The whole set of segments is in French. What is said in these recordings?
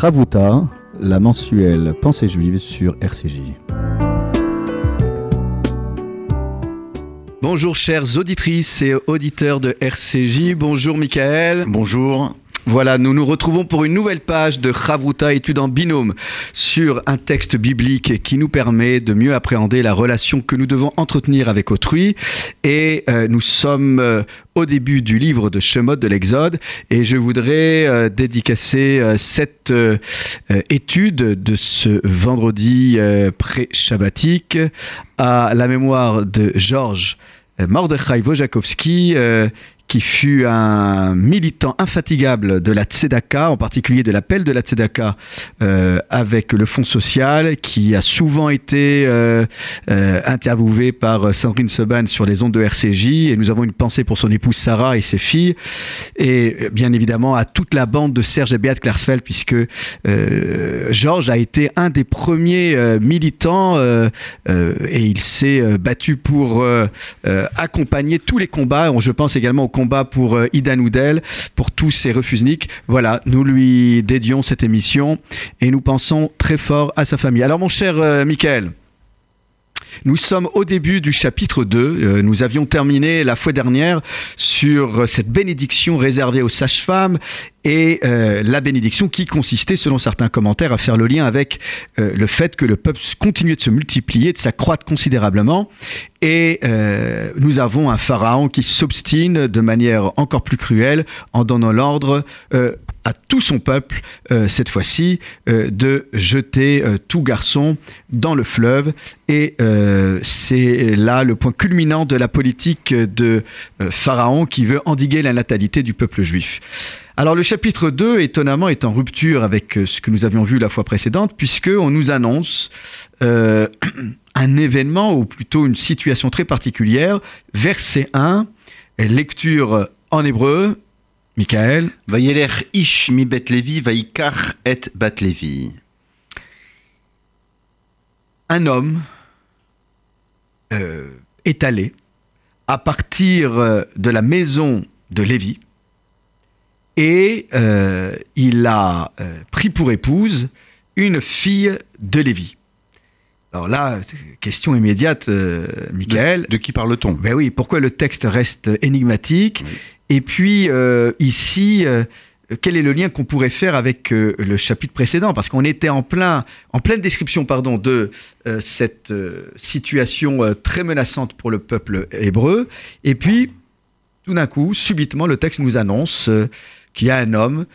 Ravuta, la mensuelle Pensée juive sur RCJ. Bonjour chères auditrices et auditeurs de RCJ, bonjour Michael. Bonjour. Voilà, nous nous retrouvons pour une nouvelle page de Chavruta, étude en binôme, sur un texte biblique qui nous permet de mieux appréhender la relation que nous devons entretenir avec autrui. Et euh, nous sommes euh, au début du livre de Shemot de l'Exode, et je voudrais euh, dédicacer cette étude de ce vendredi pré-shabbatique à la mémoire de Georges Mordechai Wojakowski, qui fut un militant infatigable de la Tzedaka, en particulier de l'appel de la Tzedaka euh, avec le Fonds social, qui a souvent été euh, euh, interviewé par Sandrine Seban sur les ondes de RCJ. Et nous avons une pensée pour son épouse Sarah et ses filles. Et bien évidemment à toute la bande de Serge et Beat Klarsfeld, puisque Georges a été un des premiers militants et il s'est battu pour accompagner tous les combats. Je pense également au combat pour euh, Ida Noudel, pour tous ces refusniks. Voilà, nous lui dédions cette émission et nous pensons très fort à sa famille. Alors mon cher euh, Michael, nous sommes au début du chapitre 2. Euh, nous avions terminé la fois dernière sur cette bénédiction réservée aux sages-femmes et euh, la bénédiction qui consistait, selon certains commentaires, à faire le lien avec euh, le fait que le peuple continuait de se multiplier, de s'accroître considérablement. Et nous avons un pharaon qui s'obstine de manière encore plus cruelle en donnant l'ordre à tout son peuple, euh, cette fois-ci, euh, de jeter euh, tout garçon dans le fleuve. Et c'est là le point culminant de la politique de Pharaon qui veut endiguer la natalité du peuple juif. Alors le chapitre 2, étonnamment, est en rupture avec ce que nous avions vu la fois précédente, puisqu'on nous annonce un événement, ou plutôt une situation très particulière. Verset 1, lecture en hébreu, Michael. Ish mi et. Un homme euh, est allé à partir euh, de la maison de Lévi et euh, il a pris pour épouse une fille de Lévi. Alors là, question immédiate, Michael. De, qui parle-t-on? Ben oui, pourquoi le texte reste énigmatique? Et puis euh, ici, euh, quel est le lien qu'on pourrait faire avec euh, le chapitre précédent? Parce qu'on était en, plein, en pleine description pardon, de cette situation très menaçante pour le peuple hébreu. Et puis, tout d'un coup, subitement, le texte nous annonce qu'il y a un homme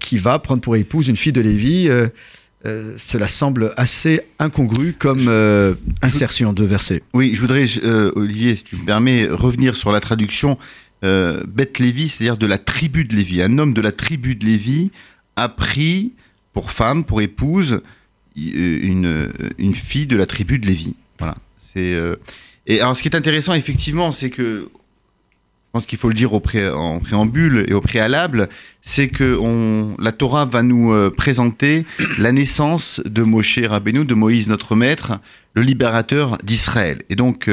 qui va prendre pour épouse une fille de Lévi. Cela semble assez incongru comme insertion de verset. Oui, je voudrais, Olivier, si tu me permets, revenir sur la traduction euh, Beth Lévi, c'est-à-dire de la tribu de Lévi. Un homme de la tribu de Lévi a pris pour femme, pour épouse, euh, une, une fille de la tribu de Lévi. Voilà. C'est, euh, Et alors, ce qui est intéressant, effectivement, c'est que je pense qu'il faut le dire au en préambule et au préalable, c'est que la Torah va nous présenter la naissance de Moshe Rabbeinu, de Moïse notre maître, le libérateur d'Israël. Et donc,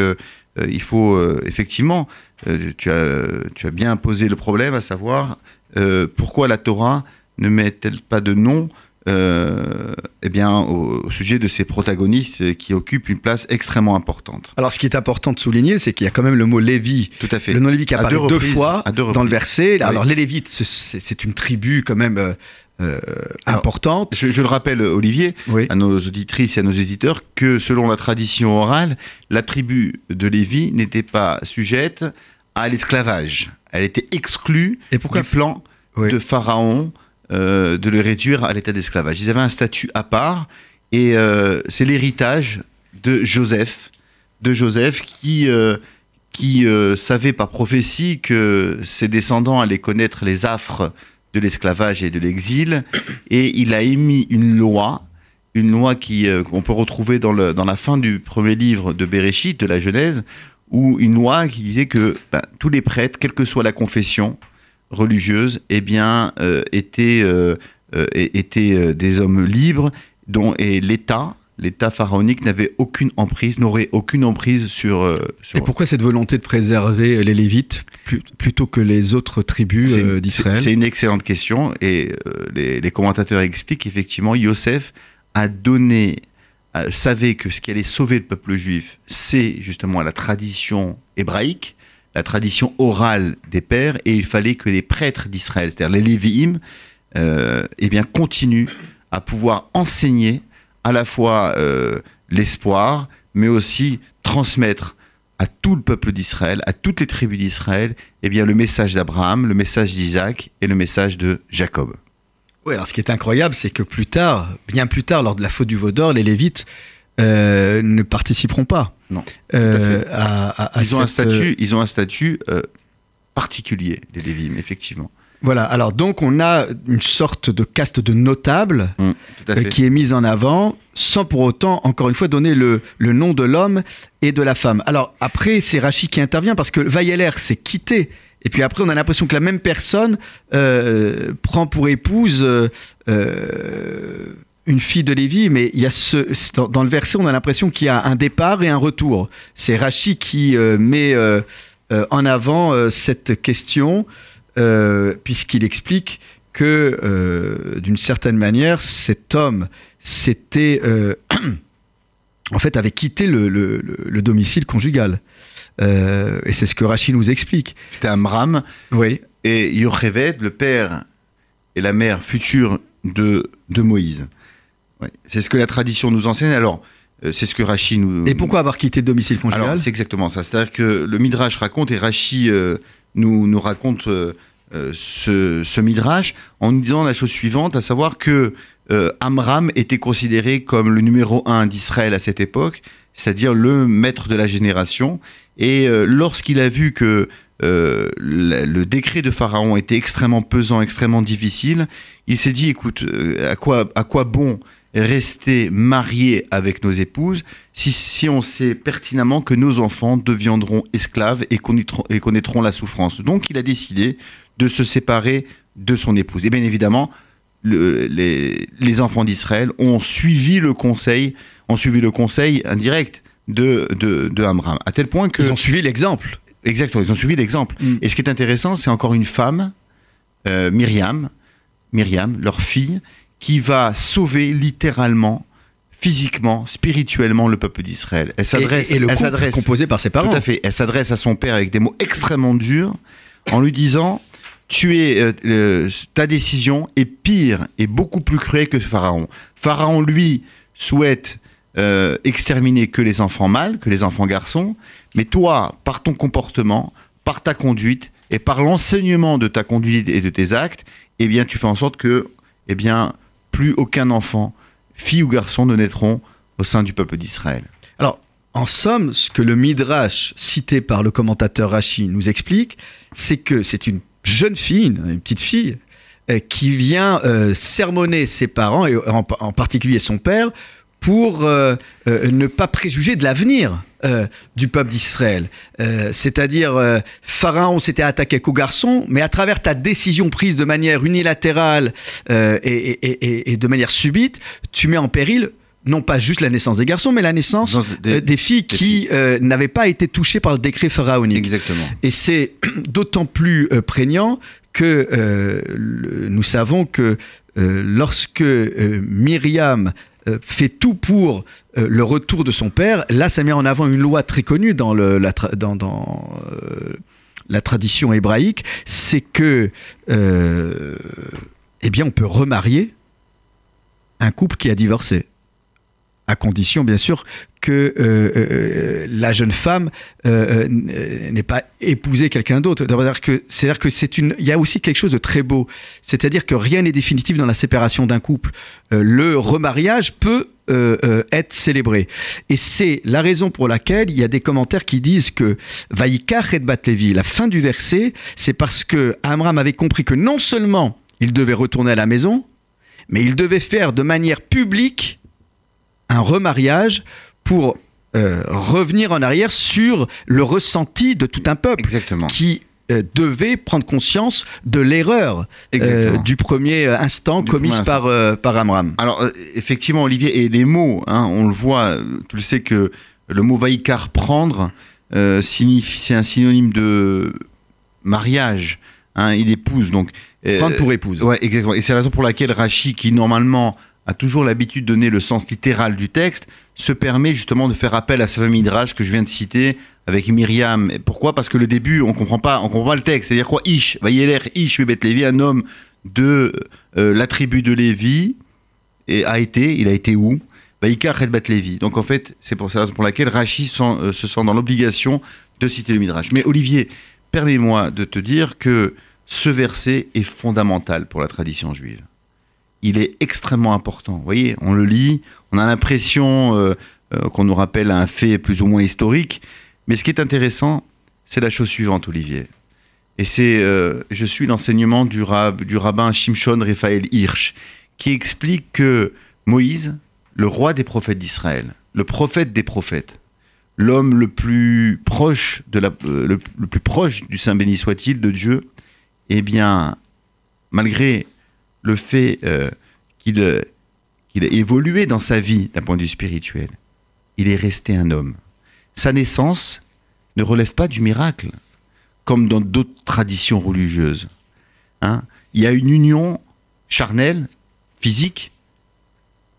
il faut effectivement euh, tu, as, bien posé le problème, à savoir euh, pourquoi la Torah ne met-elle pas de nom euh, eh bien, au, sujet de ces protagonistes qui occupent une place extrêmement importante. Alors, ce qui est important de souligner, c'est qu'il y a quand même le mot Lévi. Tout à fait. Le nom Lévi qui apparaît deux, fois dans le verset. Alors, les Lévites, c'est une tribu quand même. importante. Je, le rappelle, Olivier, à nos auditrices et à nos éditeurs, que selon la tradition orale, la tribu de Lévi n'était pas sujette à l'esclavage. Elle était exclue du plan de Pharaon euh, de le réduire à l'état d'esclavage. Ils avaient un statut à part et euh, c'est l'héritage de Joseph, de Joseph qui, euh, qui savait par prophétie que ses descendants allaient connaître les affres de l'esclavage et de l'exil et il a émis une loi une loi qu'on peut retrouver dans, le, dans la fin du premier livre de Bereshit, de la Genèse, ou une loi qui disait que ben, tous les prêtres, quelle que soit la confession religieuse, eh bien, euh, étaient, euh, euh, étaient des hommes libres, dont et l'État l'État pharaonique n'avait aucune emprise, n'aurait aucune emprise sur. sur- Et pourquoi cette volonté de préserver les Lévites plus- plutôt que les autres tribus euh, d'Israël? C'est une excellente question et euh, les, les commentateurs expliquent qu'effectivement Yosef a donné, euh, savait que ce qui allait sauver le peuple juif, c'est justement la tradition hébraïque, la tradition orale des pères, et il fallait que les prêtres d'Israël, c'est-à-dire les Lévi'im, euh, eh bien continuent à pouvoir enseigner à la fois euh, l'espoir, mais aussi transmettre à tout le peuple d'Israël, à toutes les tribus d'Israël, eh bien, le message d'Abraham, le message d'Isaac et le message de Jacob. Oui, alors ce qui est incroyable, c'est que plus tard, bien plus tard, lors de la faute du veau d'or, les Lévites euh, ne participeront pas. Non, euh, à à, Ils ont un euh, statut, ils ont un statut euh, particulier, les Lévim, effectivement. Voilà, alors donc on a une sorte de caste de notables fait. qui est mise en avant sans pour autant, encore une fois, donner le, le nom de l'homme et de la femme. Alors après, c'est Rachid qui intervient parce que Vayeler s'est quitté. Et puis après, on a l'impression que la même personne euh, prend pour épouse euh, une fille de Lévi, mais il y a ce, dans, dans le verset, on a l'impression qu'il y a un départ et un retour. C'est Rachid qui euh, met euh, euh, en avant cette question, puisqu'il explique que, d'une certaine manière, cet homme s'était, euh, en fait, avait quitté le, le- le- le domicile conjugal. Et c'est ce que Rachid nous explique. C'était Amram Oui. et Yocheved, le père et la mère future de, de Moïse. Ouais. C'est ce que la tradition nous enseigne. Alors, euh, c'est ce que Rachid nous. Et pourquoi avoir quitté le domicile conjugal Alors, c'est exactement ça. C'est-à-dire que le Midrash raconte, et Rachi euh, nous, nous raconte euh, ce, ce Midrash en nous disant la chose suivante, à savoir que euh, Amram était considéré comme le numéro un d'Israël à cette époque, c'est-à-dire le maître de la génération. Et lorsqu'il a vu que euh, le, le décret de Pharaon était extrêmement pesant, extrêmement difficile, il s'est dit, écoute, euh, à quoi, à quoi bon rester marié avec nos épouses si, si on sait pertinemment que nos enfants deviendront esclaves et connaîtront, et connaîtront la souffrance. Donc il a décidé de se séparer de son épouse. Et bien évidemment, le- les, les enfants d'Israël ont suivi le conseil, ont suivi le conseil indirect de, de, de Amram, à tel point que... Ils ont suivi l'exemple. Exactement, ils ont suivi l'exemple. Mm. Et ce qui est intéressant, c'est encore une femme, euh, Myriam, Myriam, leur fille, qui va sauver littéralement, physiquement, spirituellement le peuple d'Israël. Elle s'adresse, et, et le elle s'adresse, composé par ses parents. tout à fait, elle s'adresse à son père avec des mots extrêmement durs, en lui disant tu es, euh, le- ta décision est pire et beaucoup plus cruelle que Pharaon. Pharaon, lui, souhaite euh, exterminer que les enfants mâles, que les enfants garçons, mais toi, par ton comportement, par ta conduite et par l'enseignement de ta conduite et de tes actes, eh bien, tu fais en sorte que, eh bien, plus aucun enfant, fille ou garçon, ne naîtront au sein du peuple d'Israël. Alors, en somme, ce que le Midrash, cité par le commentateur Rashi, nous explique, c'est que c'est une jeune fille, une, petite fille, euh, qui vient euh, sermonner ses parents, et en particulier son père, pour euh, euh, ne pas préjuger de l'avenir euh, du peuple d'Israël. C'est-à-dire, Pharaon s'était attaqué qu'aux garçons, mais à travers ta décision prise de manière unilatérale et, et- et- et de manière subite, tu mets en péril non pas juste la naissance des garçons, mais la naissance des- des filles qui n'avaient pas été touchées par le décret pharaonique. Exactement. Et c'est d'autant plus prégnant que le- nous savons que lorsque Myriam fait tout pour euh, le retour de son père, là ça met en avant une loi très connue dans, euh, la tradition hébraïque, c'est que euh, eh bien on peut remarier un couple qui a divorcé. À condition bien sûr que euh, euh, la jeune femme euh, euh, n'ait pas épousé quelqu'un d'autre. C'est-à-dire que c'est une, il y a aussi quelque chose de très beau. C'est-à-dire que rien n'est définitif dans la séparation d'un couple. Euh, le remariage peut euh, euh, être célébré. Et c'est la raison pour laquelle il y a des commentaires qui disent que Vaïkach et Batlevi, la fin du verset, c'est parce que Amram avait compris que non seulement il devait retourner à la maison, mais il devait faire de manière publique un remariage pour euh, revenir en arrière sur le ressenti de tout un peuple Exactement. qui euh, devait prendre conscience de l'erreur euh, du premier instant commise par, par Amram. Alors, effectivement, Olivier, et les mots, hein, on le voit, tu le sais que le mot vaikar, prendre, c'est un synonyme de mariage. Hein, il épouse, donc. Prendre pour épouse. Ouais, exactement. Et c'est la raison pour laquelle Rachi, qui normalement a toujours l'habitude de donner le sens littéral du texte, se permet justement de faire appel à ce fameux midrash que je viens de citer avec Myriam. Pourquoi? Parce que le début, on comprend pas, on comprend pas le texte. C'est-à-dire quoi? Ish, l'air Ish, Bébet Lévi, un homme de euh, la tribu de Lévi, et a été, il a été où? Vaïkar Redbat Lévi. Donc en fait, c'est pour ça pour laquelle Rachi euh, se sent dans l'obligation de citer le Midrash. Mais Olivier, permets-moi de te dire que ce verset est fondamental pour la tradition juive. Il est extrêmement important. Vous voyez, on le lit, on a l'impression euh, qu'on nous rappelle un fait plus ou moins historique, mais ce qui est intéressant, c'est la chose suivante, Olivier. Et c'est, euh, je suis l'enseignement du, du rabbin Shimshon Raphaël Hirsch, qui explique que Moïse, le roi des prophètes d'Israël, le prophète des prophètes, l'homme le plus proche de la, euh, le, plus proche du Saint béni soit-il de Dieu, eh bien, malgré le fait euh, qu'il qu'il a évolué dans sa vie d'un point de vue spirituel, il est resté un homme sa naissance ne relève pas du miracle, comme dans d'autres traditions religieuses. Hein. Il y a une union charnelle, physique,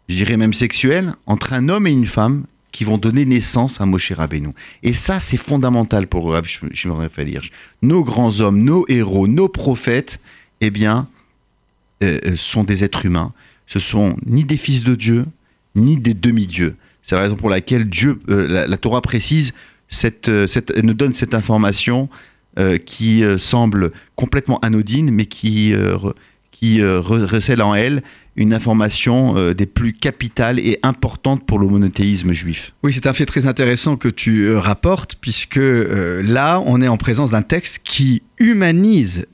je dirais même sexuelle, entre un homme et une femme qui vont donner naissance à Moshe Rabbeinu. Et ça, c'est fondamental pour Rav Shimon Nos grands hommes, nos héros, nos prophètes, eh bien, euh, euh, sont des êtres humains. Ce sont ni des fils de Dieu, ni des demi-dieux. C'est la raison pour laquelle Dieu, euh, la, Torah précise, cette, euh, cette, nous donne cette information euh, qui semble complètement anodine, mais qui, qui recèle en elle une information des plus capitales et importantes pour le monothéisme juif. Oui, c'est un fait très intéressant que tu rapportes, puisque là, on est en présence d'un texte qui humanise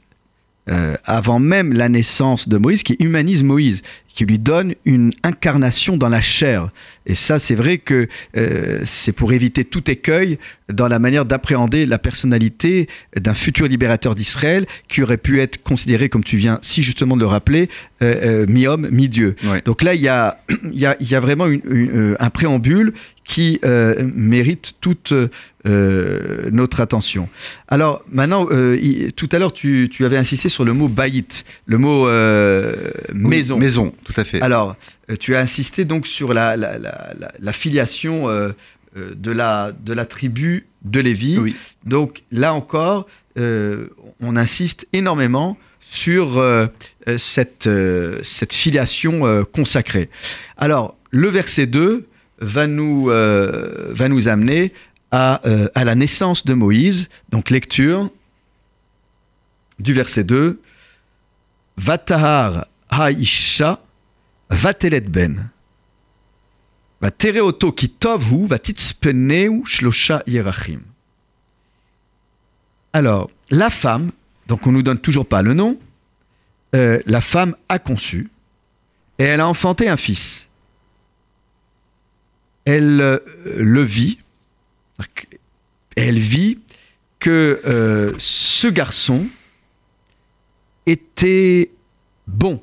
euh, avant même la naissance de Moïse, qui humanise Moïse, qui lui donne une incarnation dans la chair. Et ça, c'est vrai que euh, c'est pour éviter tout écueil dans la manière d'appréhender la personnalité d'un futur libérateur d'Israël qui aurait pu être considéré, comme tu viens si justement de le rappeler, euh, mi-homme, mi-dieu. Donc là, il y a, y, a, y a, vraiment un préambule qui euh, mérite toute euh, notre attention. Alors maintenant, euh, tout à l'heure, tu, avais insisté sur le mot baït, le mot maison. maison, tout à fait. Alors, tu as insisté donc sur la, la, filiation de, la, de la tribu de Lévi. Oui. Donc là encore, on insiste énormément sur cette, cette filiation consacrée. Alors, le verset 2 va nous, euh, va nous amener à, euh, à, la naissance de Moïse. Donc lecture du verset 2. Vatahar haisha vatelet ben. Shlosha. Alors, la femme, donc on nous donne toujours pas le nom, euh, la femme a conçu et elle a enfanté un fils elle euh, le vit, elle vit que euh, ce garçon était bon.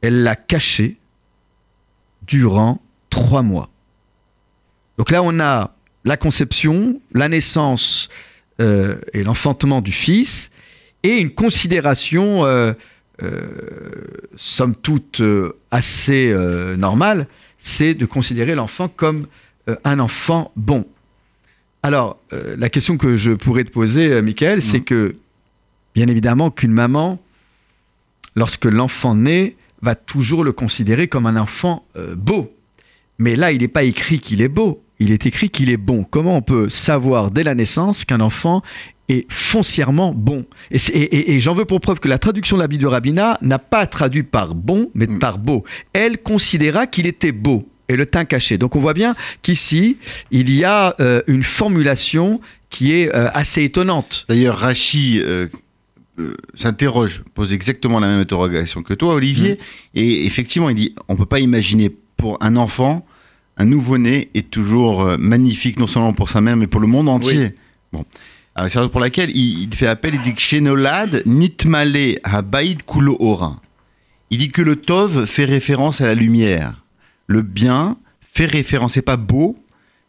Elle l'a caché durant trois mois. Donc là, on a la conception, la naissance euh, et l'enfantement du fils, et une considération somme toute euh, assez euh, normale, c'est de considérer l'enfant comme un enfant bon. Alors, la question que je pourrais te poser, Michael, c'est mmh. que, bien évidemment, qu'une maman, lorsque l'enfant naît, va toujours le considérer comme un enfant beau. Mais là, il n'est pas écrit qu'il est beau, il est écrit qu'il est bon. Comment on peut savoir dès la naissance qu'un enfant est foncièrement bon. Et, j'en veux pour preuve que la traduction de la Bible de Rabina n'a pas traduit par bon, mais mm. par beau. Elle considéra qu'il était beau et le teint caché. Donc on voit bien qu'ici, il y a euh, une formulation qui est euh, assez étonnante. D'ailleurs, Rachi euh, s'interroge, pose exactement la même interrogation que toi, Olivier, mm. et effectivement, il dit, on ne peut pas imaginer pour un enfant, un nouveau-né est toujours magnifique, non seulement pour sa mère, mais pour le monde entier. Bon. Alors, c'est la raison pour laquelle il, il fait appel, il dit que nitmale habaïd kulo ora. Il dit que le Tov fait référence à la lumière. Le bien fait référence, c'est pas beau,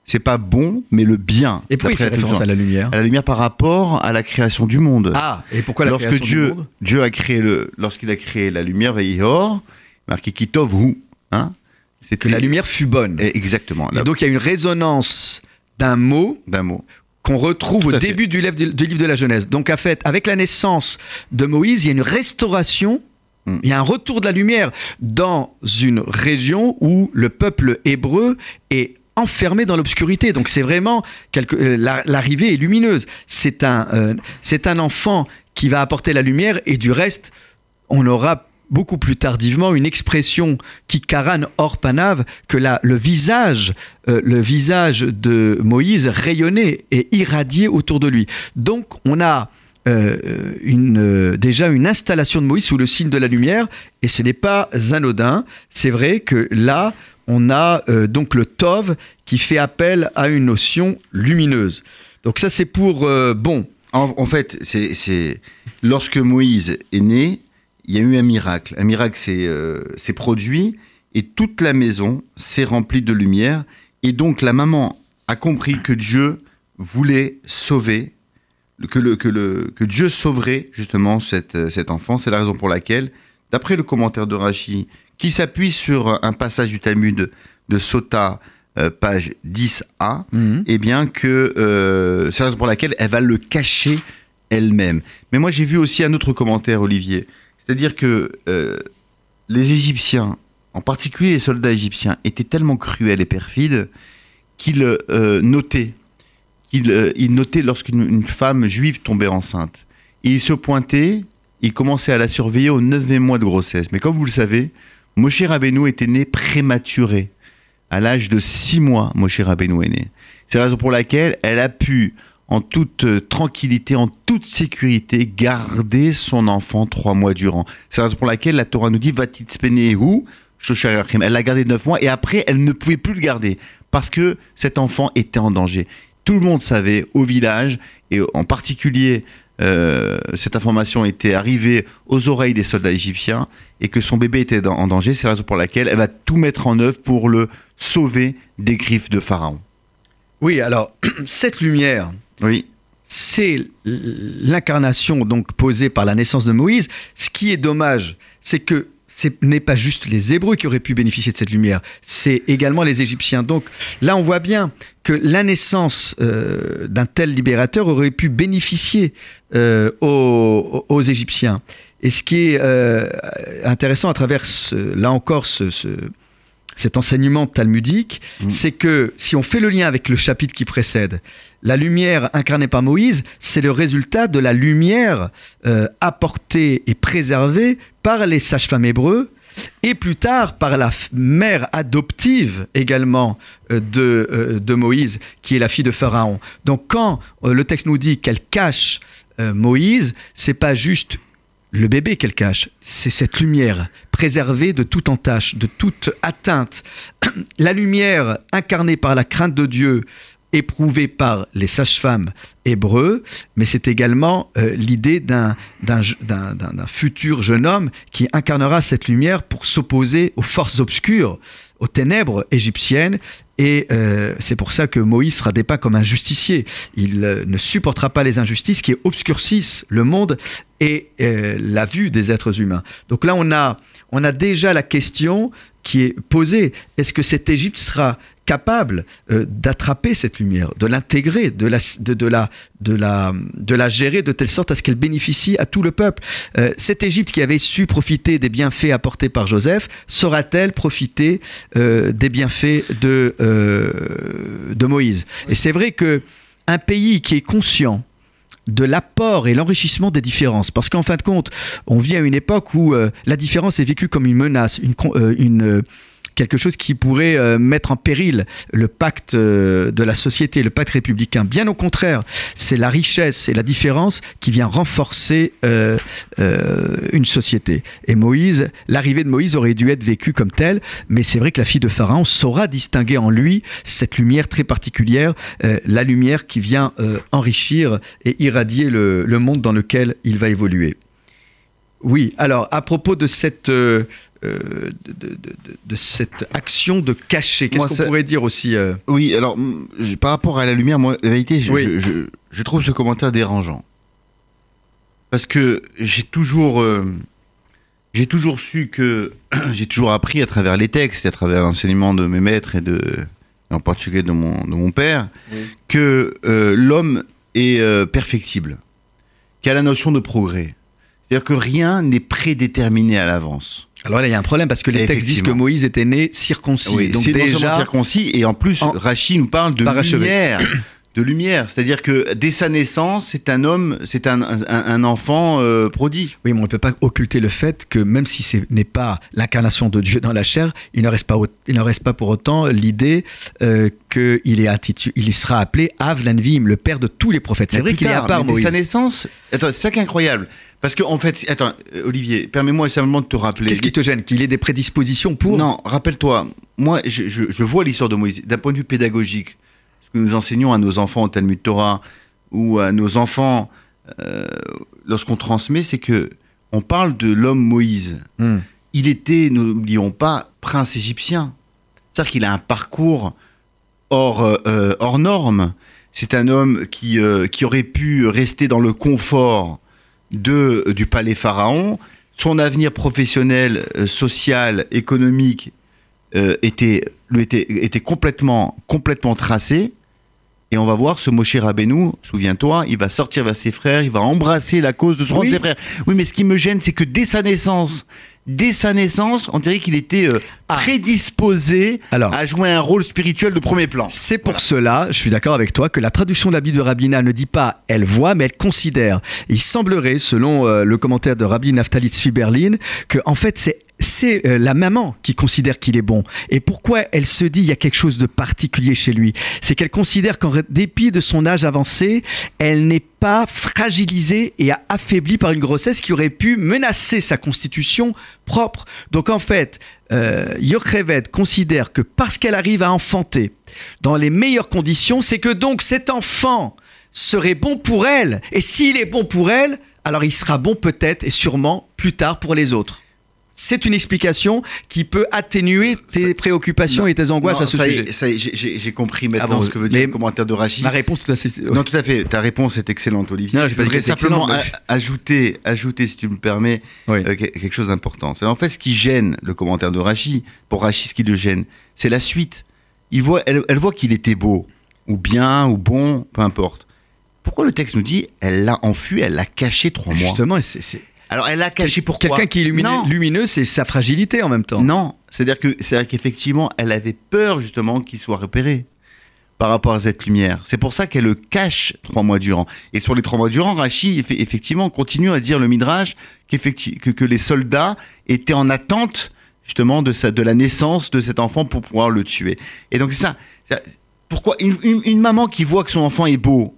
c'est pas bon, mais le bien. Et pourquoi il fait référence à la lumière à la lumière par rapport à la création du monde. Ah, et pourquoi la Lorsque création Dieu, du monde Dieu a créé le, lorsqu'il a créé la lumière, Veillor, marqué Kitov hu, hein, Que c'était la lumière fut bonne. Eh, exactement, Et donc il y a une résonance d'un mot d'un mot. Qu'on retrouve au fait. début du livre, de, du livre de la Genèse. Donc, en fait, avec la naissance de Moïse, il y a une restauration, Mm. il y a un retour de la lumière dans une région où le peuple hébreu est enfermé dans l'obscurité. Donc, c'est vraiment quelque- euh, la- l'arrivée est lumineuse. C'est un, euh, c'est un enfant qui va apporter la lumière et du reste, on aura beaucoup plus tardivement une expression qui carane hors panav que la, le visage euh, le visage de Moïse rayonnait et irradiait autour de lui. Donc on a euh, une, euh, déjà une installation de Moïse sous le signe de la lumière et ce n'est pas anodin. C'est vrai que là on a donc le Tov qui fait appel à une notion lumineuse. Donc ça c'est pour bon. En, en fait, c'est- lorsque Moïse est né, il y a eu un miracle. Un miracle s'est, euh, produit et toute la maison s'est remplie de lumière. Et donc la maman a compris que Dieu voulait sauver, que, le, que, le, que Dieu sauverait justement cette, euh, cet enfant. C'est la raison pour laquelle, d'après le commentaire de Rachi, qui s'appuie sur un passage du Talmud de Sota, euh, page 10a, eh bien que euh, c'est la raison pour laquelle elle va le cacher elle-même. Mais moi j'ai vu aussi un autre commentaire, Olivier. C'est-à-dire que euh, les Égyptiens, en particulier les soldats égyptiens, étaient tellement cruels et perfides qu'ils euh, notaient, qu'ils euh, notaient lorsqu'une une femme juive tombait enceinte. Ils se pointaient, ils commençaient à la surveiller au neuvième mois de grossesse. Mais comme vous le savez, Moshe Rabbeinu était né prématuré. À l'âge de 6 mois, Moshe Rabbeinu est né. C'est la raison pour laquelle elle a pu, en toute euh, tranquillité, en toute sécurité, garder son enfant trois mois durant. C'est la raison pour laquelle la Torah nous dit Shoshayachim. Elle l'a gardé neuf mois et après, elle ne pouvait plus le garder parce que cet enfant était en danger. Tout le monde savait au village et en particulier euh, cette information était arrivée aux oreilles des soldats égyptiens et que son bébé était en danger. C'est la raison pour laquelle elle va tout mettre en œuvre pour le sauver des griffes de Pharaon. Oui, alors cette lumière, Oui, c'est l'incarnation donc posée par la naissance de Moïse. Ce qui est dommage, c'est que ce n'est pas juste les Hébreux qui auraient pu bénéficier de cette lumière, c'est également les Égyptiens. Donc là, on voit bien que la naissance euh, d'un tel libérateur aurait pu bénéficier euh, aux, aux Égyptiens. Et ce qui est euh, intéressant à travers, ce- là encore, ce- ce- cet enseignement talmudique, Mm. c'est que si on fait le lien avec le chapitre qui précède, la lumière incarnée par Moïse, c'est le résultat de la lumière euh, apportée et préservée par les sages-femmes hébreux et plus tard par la mère adoptive également euh, de, euh, de Moïse, qui est la fille de Pharaon. Donc quand le texte nous dit qu'elle cache Moïse, c'est pas juste le bébé qu'elle cache, c'est cette lumière préservée de toute entache, de toute atteinte. La lumière incarnée par la crainte de Dieu, éprouvée par les sages-femmes hébreux, mais c'est également euh, l'idée d'un, d'un, d'un futur jeune homme qui incarnera cette lumière pour s'opposer aux forces obscures, aux ténèbres égyptiennes. Et euh, c'est pour ça que Moïse sera dépeint comme un justicier. Il euh, ne supportera pas les injustices qui obscurcissent le monde et euh, la vue des êtres humains. Donc là, on a, on a déjà la question qui est posée. Est-ce que cette Égypte sera capable euh, d'attraper cette lumière, de l'intégrer, de la, gérer de telle sorte à ce qu'elle bénéficie à tout le peuple? Euh, Cette Égypte qui avait su profiter des bienfaits apportés par Joseph, saura-t-elle profiter euh, des bienfaits de, de Moïse? Et c'est vrai que un pays qui est conscient de l'apport et l'enrichissement des différences. Parce qu'en fin de compte, on vit à une époque où euh, la différence est vécue comme une menace, une, euh, euh, quelque chose qui pourrait euh, mettre en péril le pacte euh, de la société, le pacte républicain. Bien au contraire, c'est la richesse et la différence qui vient renforcer euh, une société. Et Moïse, l'arrivée de Moïse aurait dû être vécue comme telle, mais c'est vrai que la fille de Pharaon saura distinguer en lui cette lumière très particulière, la lumière qui vient enrichir et irradier le, monde dans lequel il va évoluer. Oui, alors à propos de cette, euh, de, cette action de cacher, qu'est-ce qu'on pourrait dire aussi euh Oui, alors par rapport à la lumière, moi, la vérité, je, trouve ce commentaire dérangeant. Parce que j'ai toujours, j'ai toujours su que, j'ai toujours appris à travers les textes et à travers l'enseignement de mes maîtres et de, en particulier de mon, de mon père, que l'homme est perfectible, qu'il a la notion de progrès c'est-à-dire que rien n'est prédéterminé à l'avance. Alors là, il y a un problème parce que les textes disent que Moïse était né circoncis. Oui, donc déjà circoncis et en plus, Rachid nous parle de lumière. de lumière. C'est-à-dire que dès sa naissance, c'est un homme, c'est un, enfant euh, prodige. Oui, mais on ne peut pas occulter le fait que même si ce n'est pas l'incarnation de Dieu dans la chair, il ne reste pas, il ne reste pas pour autant l'idée euh, qu'il est il sera appelé Av le père de tous les prophètes. C'est vrai qu'il est à part Moïse. Dès sa naissance, c'est ça qui est incroyable. Parce qu'en en fait, attends, euh, Olivier, permets-moi simplement de te rappeler. Qu'est-ce qui te gêne Qu'il ait des prédispositions pour Non, rappelle-toi, moi, je, vois l'histoire de Moïse d'un point de vue pédagogique. Ce que nous enseignons à nos enfants au Talmud Torah ou à nos enfants euh, lorsqu'on transmet, c'est que on parle de l'homme Moïse. Hmm. Il était, n'oublions pas, prince égyptien. C'est-à-dire qu'il a un parcours hors, euh, hors norme. C'est un homme qui, qui aurait pu rester dans le confort de, du palais pharaon. Son avenir professionnel, euh, social, économique euh, était, lui était, était complètement, complètement tracé. Et on va voir ce Moshe Rabbeinu, souviens-toi, il va sortir vers ses frères, il va embrasser la cause de son de ses frères. Oui, mais ce qui me gêne, c'est que dès sa naissance, dès sa naissance, on dirait qu'il était euh, ah. prédisposé à jouer un rôle spirituel de premier plan. C'est pour cela, je suis d'accord avec toi, que la traduction de la Bible de Rabina ne dit pas elle voit, mais elle considère. Il semblerait, selon euh, le commentaire de Rabbi Naftali Berlin, que en fait c'est c'est euh, la maman qui considère qu'il est bon. Et pourquoi elle se dit il y a quelque chose de particulier chez lui? C'est qu'elle considère qu'en dépit de son âge avancé, elle n'est pas fragilisée et affaiblie par une grossesse qui aurait pu menacer sa constitution propre. Donc en fait, euh, considère que parce qu'elle arrive à enfanter dans les meilleures conditions, c'est que donc cet enfant serait bon pour elle. Et s'il est bon pour elle, alors il sera bon peut-être et sûrement plus tard pour les autres c'est une explication qui peut atténuer tes préoccupations et tes angoisses à ce sujet. J'ai compris maintenant ah ce que veut dire le commentaire de Rachid. Ma réponse, tout à fait. Non, tout à fait. Ta réponse est excellente, Olivier. Non, je voudrais simplement ajouter, ajouter, si tu me permets, euh, quelque chose d'important. C'est en fait ce qui gêne le commentaire de Rachid. Pour Rachid, ce qui le gêne, c'est la suite. Il voit, elle, elle voit qu'il était beau, ou bien, ou bon, peu importe. Pourquoi le texte nous dit, elle l'a enfui, elle l'a caché trois mois? Justement, c'est alors elle l'a caché pourquoi Quelqu'un qui est lumineux, c'est sa fragilité en même temps. Non, c'est-à-dire que c'est qu'effectivement, elle avait peur justement qu'il soit repéré par rapport à cette lumière. C'est pour ça qu'elle le cache trois mois durant. Et sur les trois mois durant, Rachid effectivement continue à dire le midrash que, que les soldats étaient en attente justement de, sa, de la naissance de cet enfant pour pouvoir le tuer. Et donc c'est ça. Pourquoi une, maman qui voit que son enfant est beau,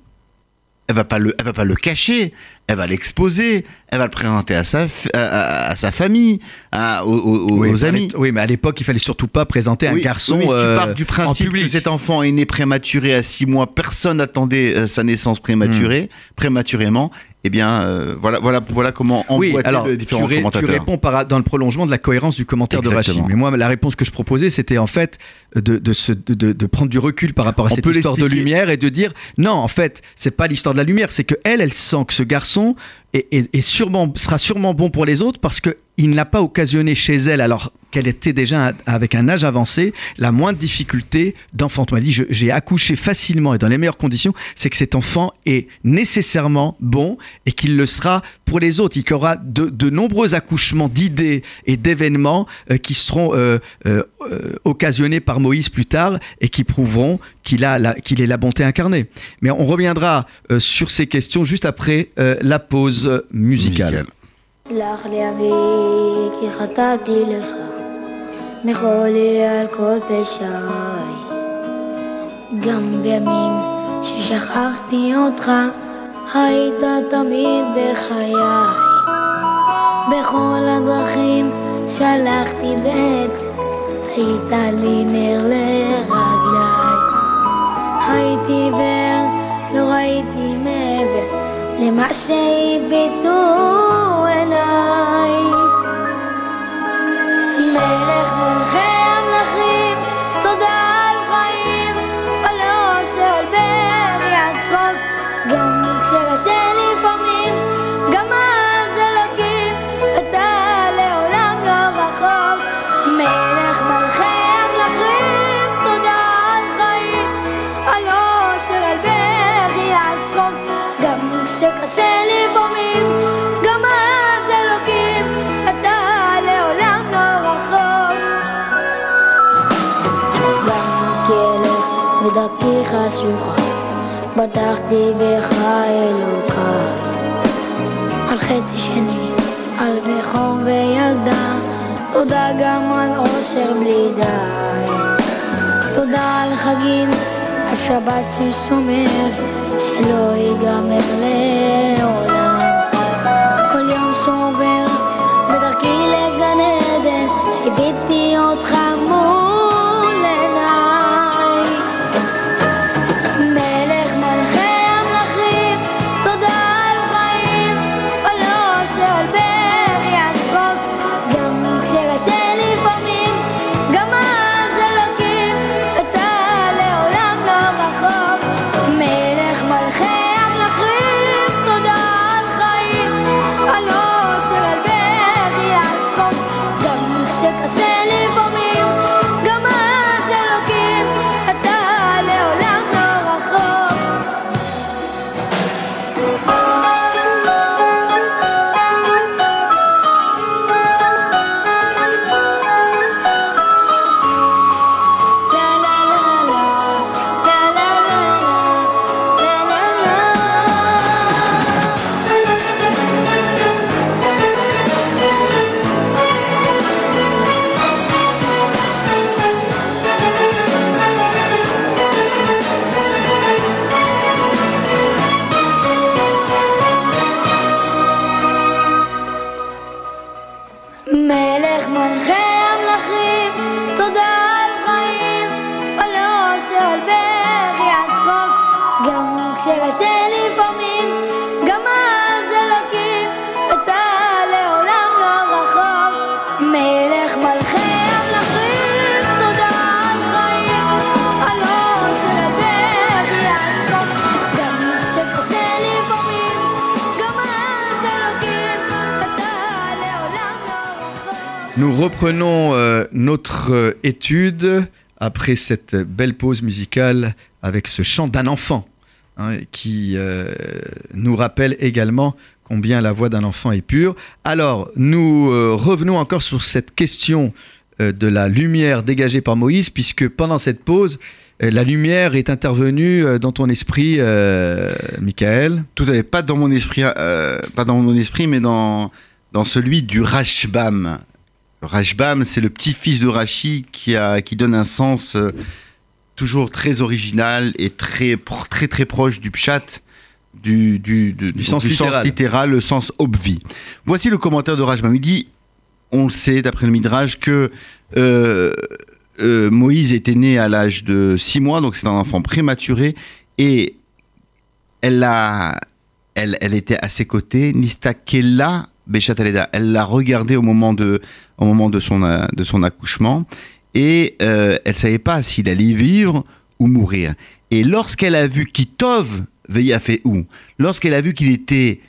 elle va pas le, elle va pas le cacher elle va l'exposer, elle va le présenter à sa, à, sa famille, aux, amis. oui, mais à l'époque, il fallait surtout pas présenter un garçon. Oui, mais si tu pars du euh, principe que cet enfant est né prématuré à 6 mois, personne n'attendait euh, sa naissance prématurée, hmm. prématurément, eh bien, euh, voilà, voilà, voilà comment oui, alors, différents tu commentateurs. Tu réponds par, dans le prolongement de la cohérence du commentaire de Rachid. Mais moi, la réponse que je proposais, c'était en fait de, de, se, de, de, prendre du recul par rapport à cette histoire de lumière et de dire non, en fait, c'est pas l'histoire de la lumière, c'est que elle, elle sent que ce garçon et, sûrement, sera sûrement bon pour les autres parce qu'il n'a pas occasionné chez elle, alors qu'elle était déjà avec un âge avancé, la moindre difficulté d'enfantement. Elle dit J'ai accouché facilement et dans les meilleures conditions, c'est que cet enfant est nécessairement bon et qu'il le sera pour les autres. Il y aura de, nombreux accouchements d'idées et d'événements euh, qui seront euh, euh, occasionnés par Moïse plus tard et qui prouveront qu'il qu'il est la bonté incarnée. Mais on reviendra sur ces questions juste après la pause musicale. מחולי על כל פשעי. גם בימים ששכחתי אותך, היית תמיד בחיי. בכל הדרכים שלחתי בעצם, היית לי נר לרגליי. הייתי עיוור, לא ראיתי מעבר למה שהביטו עיניי. מלך מלכי המלכים, תודה חשוכה, בטחתי בך אלוקיי. על חצי שני, על בכור וילדה, תודה גם על עושר בלי די. תודה על חגים, על שבת ששומר, שלא ייגמר לעולם. גם כשקשה לפעמים, גם אז אלוקים, אתה לעולם לא רחוק. מלך מלכי המלכים, תודה על חיים, עולו של ברי הצחוק, גם כשקשה לפעמים, גם אז אלוקים, אתה לעולם לא רחוק. Nous reprenons euh, notre euh, étude après cette belle pause musicale avec ce chant d'un enfant hein, qui euh, nous rappelle également combien la voix d'un enfant est pure. Alors, nous euh, revenons encore sur cette question euh, de la lumière dégagée par Moïse, puisque pendant cette pause, la lumière est intervenue dans ton esprit, Michael. Tout à fait, pas dans mon esprit, pas dans mon esprit, mais dans, dans celui du Rashbam. Le Rashbam, c'est le petit-fils de Rashi qui, a, qui donne un sens toujours très original et très, très, très proche du pshat, du, du, sens littéral. littéral, le sens obvi. Voici le commentaire de Rashbam. Il dit, on le sait d'après le Midrash, que euh, euh, Moïse était né à l'âge de 6 mois, donc c'est un enfant prématuré, et elle, a, elle, elle était à ses côtés, Nistakella Beshat Aleda. Elle l'a regardé au moment de, au moment de, son, euh, de son accouchement, et euh, elle savait pas s'il allait vivre ou mourir. Et lorsqu'elle a vu Kitov fait où lorsqu'elle a vu qu'il était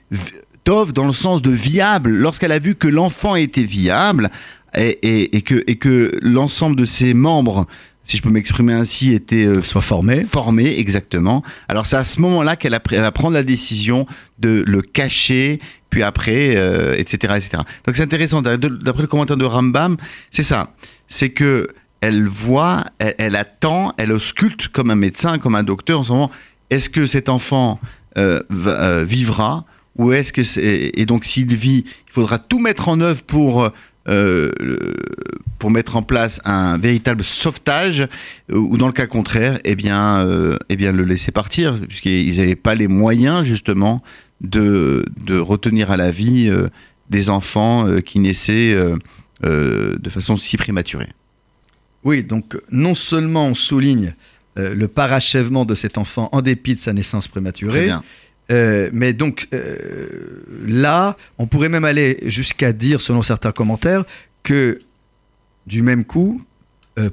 Tov dans le sens de viable, lorsqu'elle a vu que l'enfant était viable, et, et- et que, et que l'ensemble de ses membres, si je peux m'exprimer ainsi, étaient euh, Soit formé. formé exactement. Alors c'est à ce moment-là qu'elle va prendre la décision de le cacher, puis après, euh, etc., etc. Donc c'est intéressant. D'a- D'après le commentaire de Rambam, c'est ça. C'est que elle voit, elle, attend, elle ausculte comme un médecin, comme un docteur en ce moment. Est-ce que cet enfant euh, euh, vivra ou est-ce que c'est et donc s'il vit, il faudra tout mettre en œuvre pour euh, pour mettre en place un véritable sauvetage, ou dans le cas contraire, eh bien, eh bien le laisser partir, puisqu'ils n'avaient pas les moyens justement de, de retenir à la vie des enfants qui naissaient de façon si prématurée. Oui, donc non seulement on souligne euh, le parachèvement de cet enfant en dépit de sa naissance prématurée, euh, mais donc euh, là, on pourrait même aller jusqu'à dire, selon certains commentaires, que du même coup,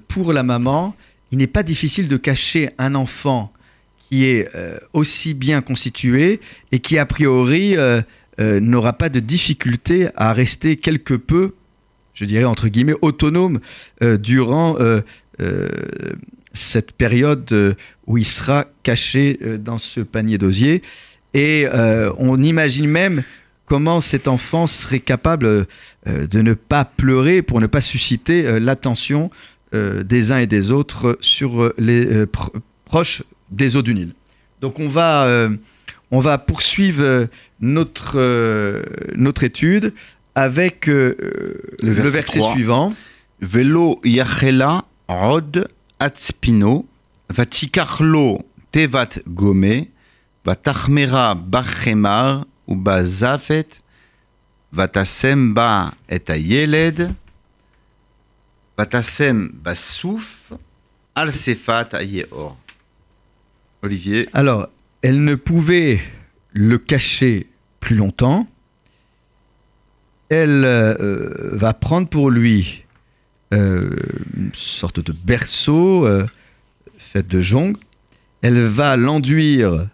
pour la maman, il n'est pas difficile de cacher un enfant qui est aussi bien constitué et qui, a priori, n'aura pas de difficulté à rester quelque peu, je dirais entre guillemets, autonome euh, durant euh, euh, cette période où il sera caché dans ce panier d'osier. Et on imagine même comment cet enfant serait capable de ne pas pleurer pour ne pas susciter l'attention des uns et des autres sur les pro- proches des eaux du Nil. Donc on va, poursuivre notre étude avec euh, Le le verset verset, 3. suivant. Velo yachela od atspino, vatikarlo tevat gome, vatachmera bachemar, ou bazafet, vatasem ba et ayeled, vatasem basouf, al sefat ayeor. Olivier, Alors, elle ne pouvait le cacher plus longtemps. Elle euh, va prendre pour lui euh, une sorte de berceau euh, fait de jonc. Elle va l'enduire.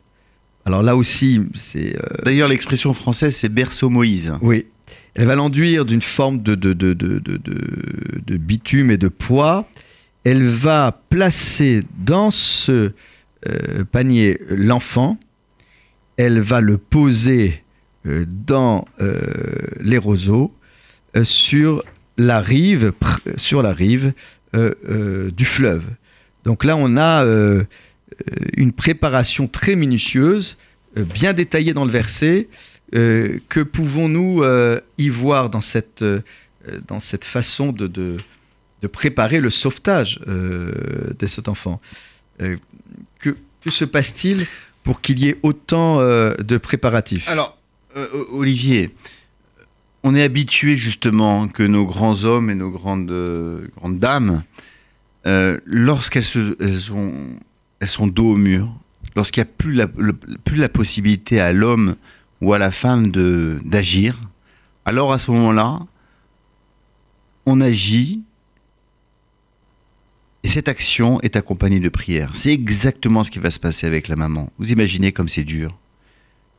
Alors là aussi, c'est d'ailleurs l'expression française c'est berceau Moïse. oui. Elle va l'enduire d'une forme de, de, de, de, de- bitume et de poids. Elle va placer dans ce panier l'enfant. Elle va le poser dans euh, les roseaux euh, sur la rive, sur la rive euh, euh, du fleuve. Donc là, on a euh, euh, une préparation très minutieuse, euh, bien détaillée dans le verset. Euh, que pouvons-nous euh, y voir dans cette, euh, dans cette façon de, de, préparer le sauvetage euh, de cet enfant Euh, que, que se passe-t-il pour qu'il y ait autant euh, de préparatifs? Euh, Olivier, on est habitué justement que nos grands hommes et nos grandes, euh, grandes dames, euh, lorsqu'elles elles ont, elles sont dos au mur, lorsqu'il n'y a plus la, plus la possibilité à l'homme ou à la femme d'agir, alors à ce moment-là, on agit et cette action est accompagnée de prière. C'est exactement ce qui va se passer avec la maman. Vous imaginez comme c'est dur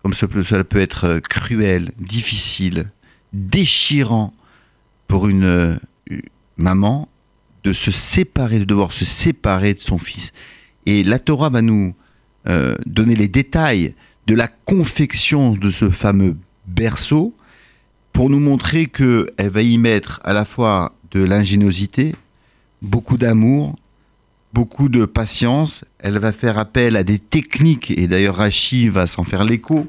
comme cela peut être euh, cruel, difficile, déchirant pour une, euh, maman de se séparer, de devoir se séparer de son fils. Et la Torah va nous euh, donner les détails de la confection de ce fameux berceau pour nous montrer qu'elle va y mettre à la fois de l'ingéniosité, beaucoup d'amour, beaucoup de patience. Elle va faire appel à des techniques, et d'ailleurs Rachi va s'en faire l'écho,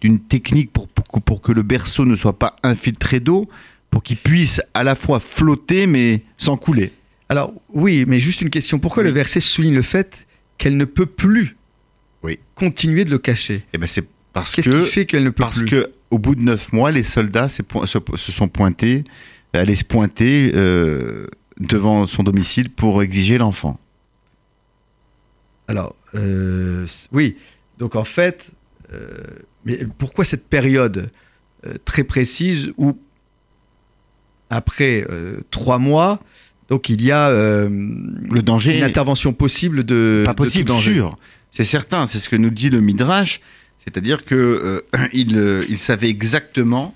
d'une technique pour, pour, que- le berceau ne soit pas infiltré d'eau, pour qu'il puisse à la fois flotter mais sans couler. Alors oui, mais juste une question. Pourquoi Oui. le verset souligne le fait qu'elle ne peut plus Oui. continuer de le cacher? Et ben c'est parce Qu'est-ce que qui fait qu'elle ne peut parce plus? que au bout de neuf mois, les soldats se sont pointés, allaient se pointer euh, devant son domicile pour exiger l'enfant. Alors, euh, oui. Donc en fait, euh, mais pourquoi cette période euh, très précise où, après trois mois, donc il y a Le danger une intervention possible de pas de possible, danger. sûr. C'est certain, c'est ce que nous dit le Midrash, c'est-à-dire que il, il savait exactement,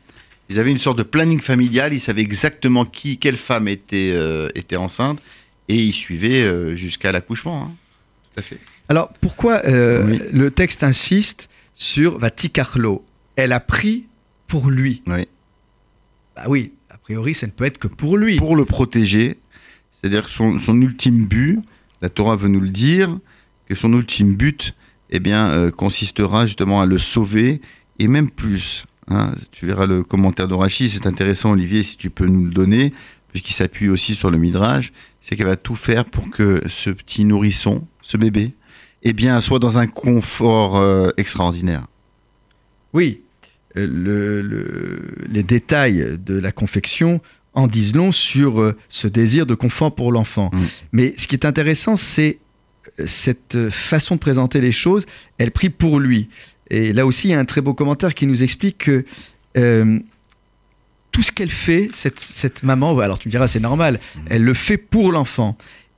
ils avaient une sorte de planning familial, ils savaient exactement qui, quelle femme était, euh, était enceinte, et ils suivaient euh, jusqu'à l'accouchement. hein. Tout à fait. Alors pourquoi euh, Oui. le texte insiste sur Vaticarlo Elle a pris pour lui. Oui. Bah oui, a priori, ça ne peut être que pour lui. Pour le protéger, c'est-à-dire que son, son ultime but, la Torah veut nous le dire, que son ultime but, eh bien, euh, consistera justement à le sauver, et même plus, hein. tu verras le commentaire de Rachid, c'est intéressant Olivier, si tu peux nous le donner, puisqu'il s'appuie aussi sur le Midrash, c'est qu'elle va tout faire pour que ce petit nourrisson, ce bébé, eh bien, soit dans un confort euh, extraordinaire. Oui, euh, le- le- les détails de la confection en disent long sur euh, ce désir de confort pour l'enfant. Mm. Mais ce qui est intéressant, c'est cette façon de présenter les choses. Elle prie pour lui. Et là aussi, il y a un très beau commentaire qui nous explique que tout ce qu'elle fait, cette, cette maman, alors tu me diras, c'est normal, elle le fait pour l'enfant.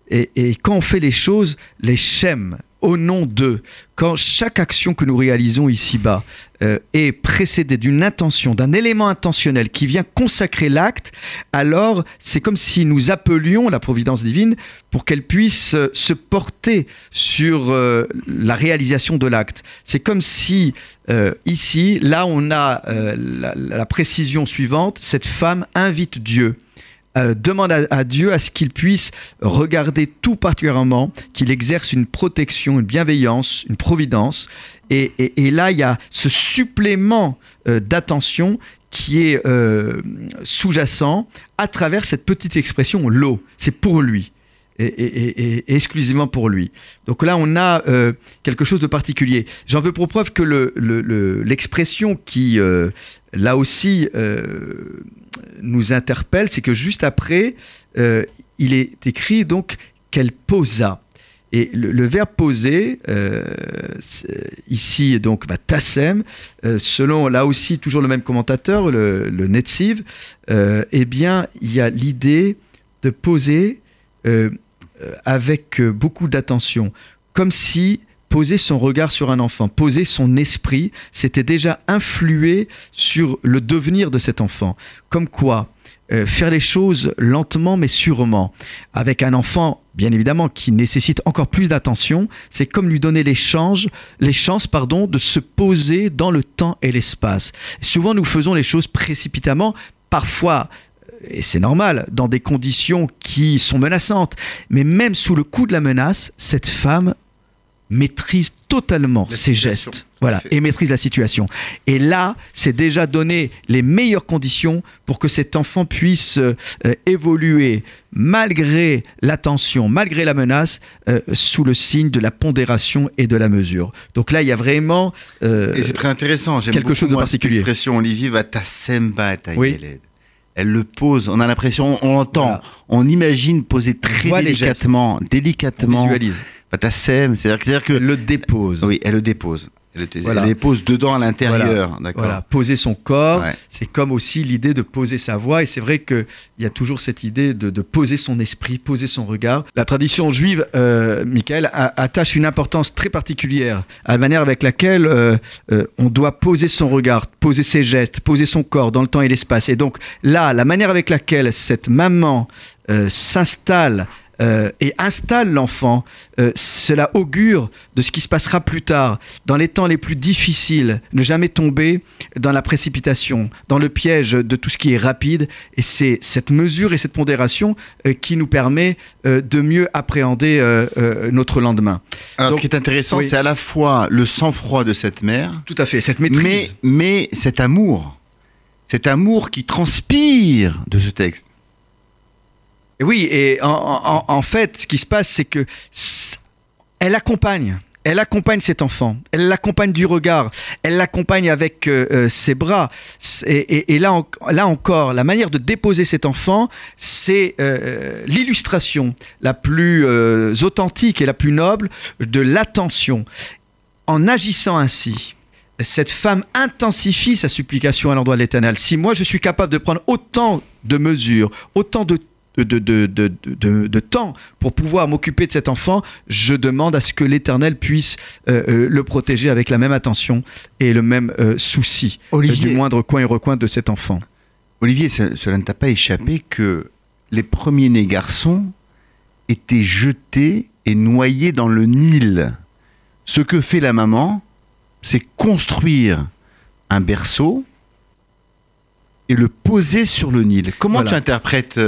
Et, et quand on fait les choses, les schèmes, au nom d'eux, quand chaque action que nous réalisons ici-bas euh, est précédée d'une intention, d'un élément intentionnel qui vient consacrer l'acte, alors c'est comme si nous appelions la providence divine pour qu'elle puisse euh, se porter sur euh, la réalisation de l'acte. C'est comme si ici, là, on a la précision suivante, cette femme invite Dieu. Euh, demande à, Dieu à ce qu'il puisse regarder tout particulièrement, qu'il exerce une protection, une bienveillance, une providence. Et là, il y a ce supplément euh, d'attention qui est euh, sous-jacent à travers cette petite expression l'eau. C'est pour lui. Et, exclusivement pour lui. Donc là, on a euh, quelque chose de particulier. J'en veux pour preuve que le- le- le- l'expression qui, euh, là aussi, euh, nous interpelle, c'est que juste après, il est écrit donc qu'elle posa. Et le, verbe poser, ici donc tassem, selon là aussi toujours le même commentateur, le, Netziv, eh bien il y a l'idée de poser euh, avec euh, beaucoup d'attention, comme si poser son regard sur un enfant, poser son esprit, c'était déjà influer sur le devenir de cet enfant. Comme quoi, euh, faire les choses lentement mais sûrement. Avec un enfant, bien évidemment, qui nécessite encore plus d'attention, c'est comme lui donner les, changes, les chances pardon, de se poser dans le temps et l'espace. Souvent, nous faisons les choses précipitamment, parfois et c'est normal, dans des conditions qui sont menaçantes. Mais même sous le coup de la menace, cette femme maîtrise totalement La ses situation, gestes. Voilà, et maîtrise la situation. Et là, c'est déjà donné les meilleures conditions pour que cet enfant puisse euh, euh, évoluer malgré la tension, malgré la menace, euh, sous le signe de la pondération et de la mesure. Donc là, il y a vraiment... euh, Et c'est très intéressant. J'aime quelque beaucoup, chose de moi, particulier. Cette expression, Olivier, va ta semba ta Oui. yeled. Elle le pose. On a l'impression, on l'entend, Voilà. on imagine poser très gestes. délicatement, on délicatement. visualise. Va ta c'est-à-dire c'est-à-dire que Elle le dépose. oui, elle le dépose. Elle le, Voilà. elle le dépose dedans à l'intérieur, d'accord. Voilà, poser son corps, Ouais. c'est comme aussi l'idée de poser sa voix. Et c'est vrai qu'il y a toujours cette idée de, de poser son esprit, poser son regard. La tradition juive, euh, Michael, a- attache une importance très particulière à la manière avec laquelle euh, euh, on doit poser son regard, poser ses gestes, poser son corps dans le temps et l'espace. Et donc là, la manière avec laquelle cette maman s'installe euh, et installe l'enfant, euh, cela augure de ce qui se passera plus tard, dans les temps les plus difficiles, ne jamais tomber dans la précipitation, dans le piège de tout ce qui est rapide. Et c'est cette mesure et cette pondération euh, qui nous permet de mieux appréhender notre lendemain. Alors Donc, ce qui est intéressant, oui. c'est à la fois le sang-froid de cette mère, Tout à fait, cette mais, maîtrise. mais cet amour, cet amour qui transpire de ce texte. Oui, et en, en- fait, ce qui se passe, c'est que elle accompagne. Elle accompagne cet enfant, elle l'accompagne du regard, elle l'accompagne avec euh, euh, ses bras. Et, là, là encore, la manière de déposer cet enfant, c'est euh, l'illustration la plus authentique et la plus noble de l'attention. En agissant ainsi, cette femme intensifie sa supplication à l'endroit de l'Éternel. Si moi je suis capable de prendre autant de mesures, autant de, de, de, de, de- temps pour pouvoir m'occuper de cet enfant, je demande à ce que l'Éternel puisse euh, euh, le protéger avec la même attention et le même euh, souci Olivier, du moindre coin et recoin de cet enfant. Olivier, ce- cela ne t'a pas échappé que les premiers-nés garçons étaient jetés et noyés dans le Nil. Ce que fait la maman, c'est construire un berceau et le poser sur le Nil. Comment Voilà. tu interprètes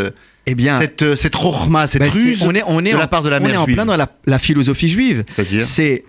Eh bien, cette, euh, cette rochma, cette ben, ruse on est, on est de en, la part de la on est mère en juive plein dans la, la philosophie juive. C'est-à-dire C'est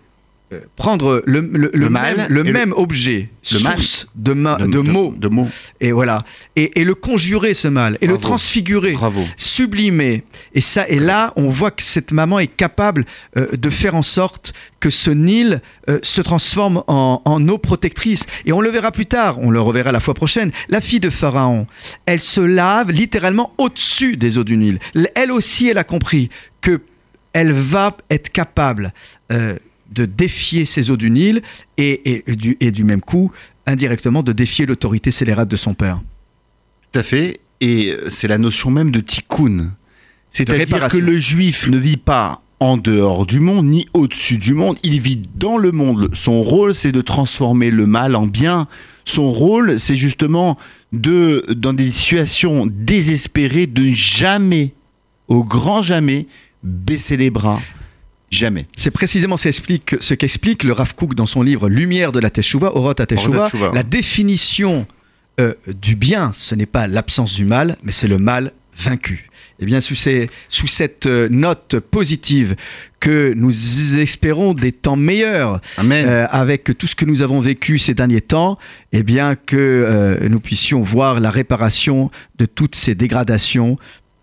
prendre le, le- le Le même, mal le même objet, le mal. source de, ma- De- mots, de mots. et voilà, et, et le conjurer ce mal, et le transfigurer, Bravo. sublimer. Et ça, et là, on voit que cette maman est capable euh, de faire en sorte que ce Nil euh, se transforme en, en eau protectrice. Et on le verra plus tard, on le reverra la fois prochaine. La fille de Pharaon, elle se lave littéralement au-dessus des eaux du Nil. Elle aussi, elle a compris que elle va être capable euh, de défier ces eaux du Nil et, et- et du, et du même coup, indirectement, de défier l'autorité scélérate de son père. Tout à fait. Et c'est la notion même de tikkun. C'est-à-dire que le juif ne vit pas en dehors du monde, ni au-dessus du monde. Il vit dans le monde. Son rôle, c'est de transformer le mal en bien. Son rôle, c'est justement de, dans des situations désespérées, de jamais, au grand jamais, baisser les bras. Jamais. C'est précisément ce qu'explique, ce le Rav Kook dans son livre Lumière de la Teshuva, Orot à Teshuva. Teshuva. La définition euh, du bien, ce n'est pas l'absence du mal, mais c'est le mal vaincu. Et bien, sous, ces- sous cette euh, note positive que nous espérons des temps meilleurs, Amen. euh, avec tout ce que nous avons vécu ces derniers temps, et bien que euh, nous puissions voir la réparation de toutes ces dégradations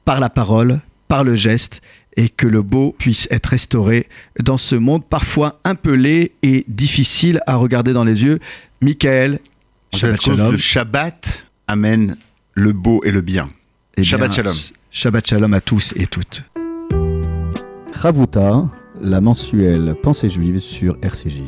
par la parole, par le geste, et que le beau puisse être restauré dans ce monde parfois un peu laid et difficile à regarder dans les yeux. Michael, Shabbat cause Shalom. de Shabbat amène le beau et le bien. Eh Shabbat bien, Shalom. s- Shabbat Shalom à tous et toutes. Chavuta, la mensuelle pensée juive sur RCJ.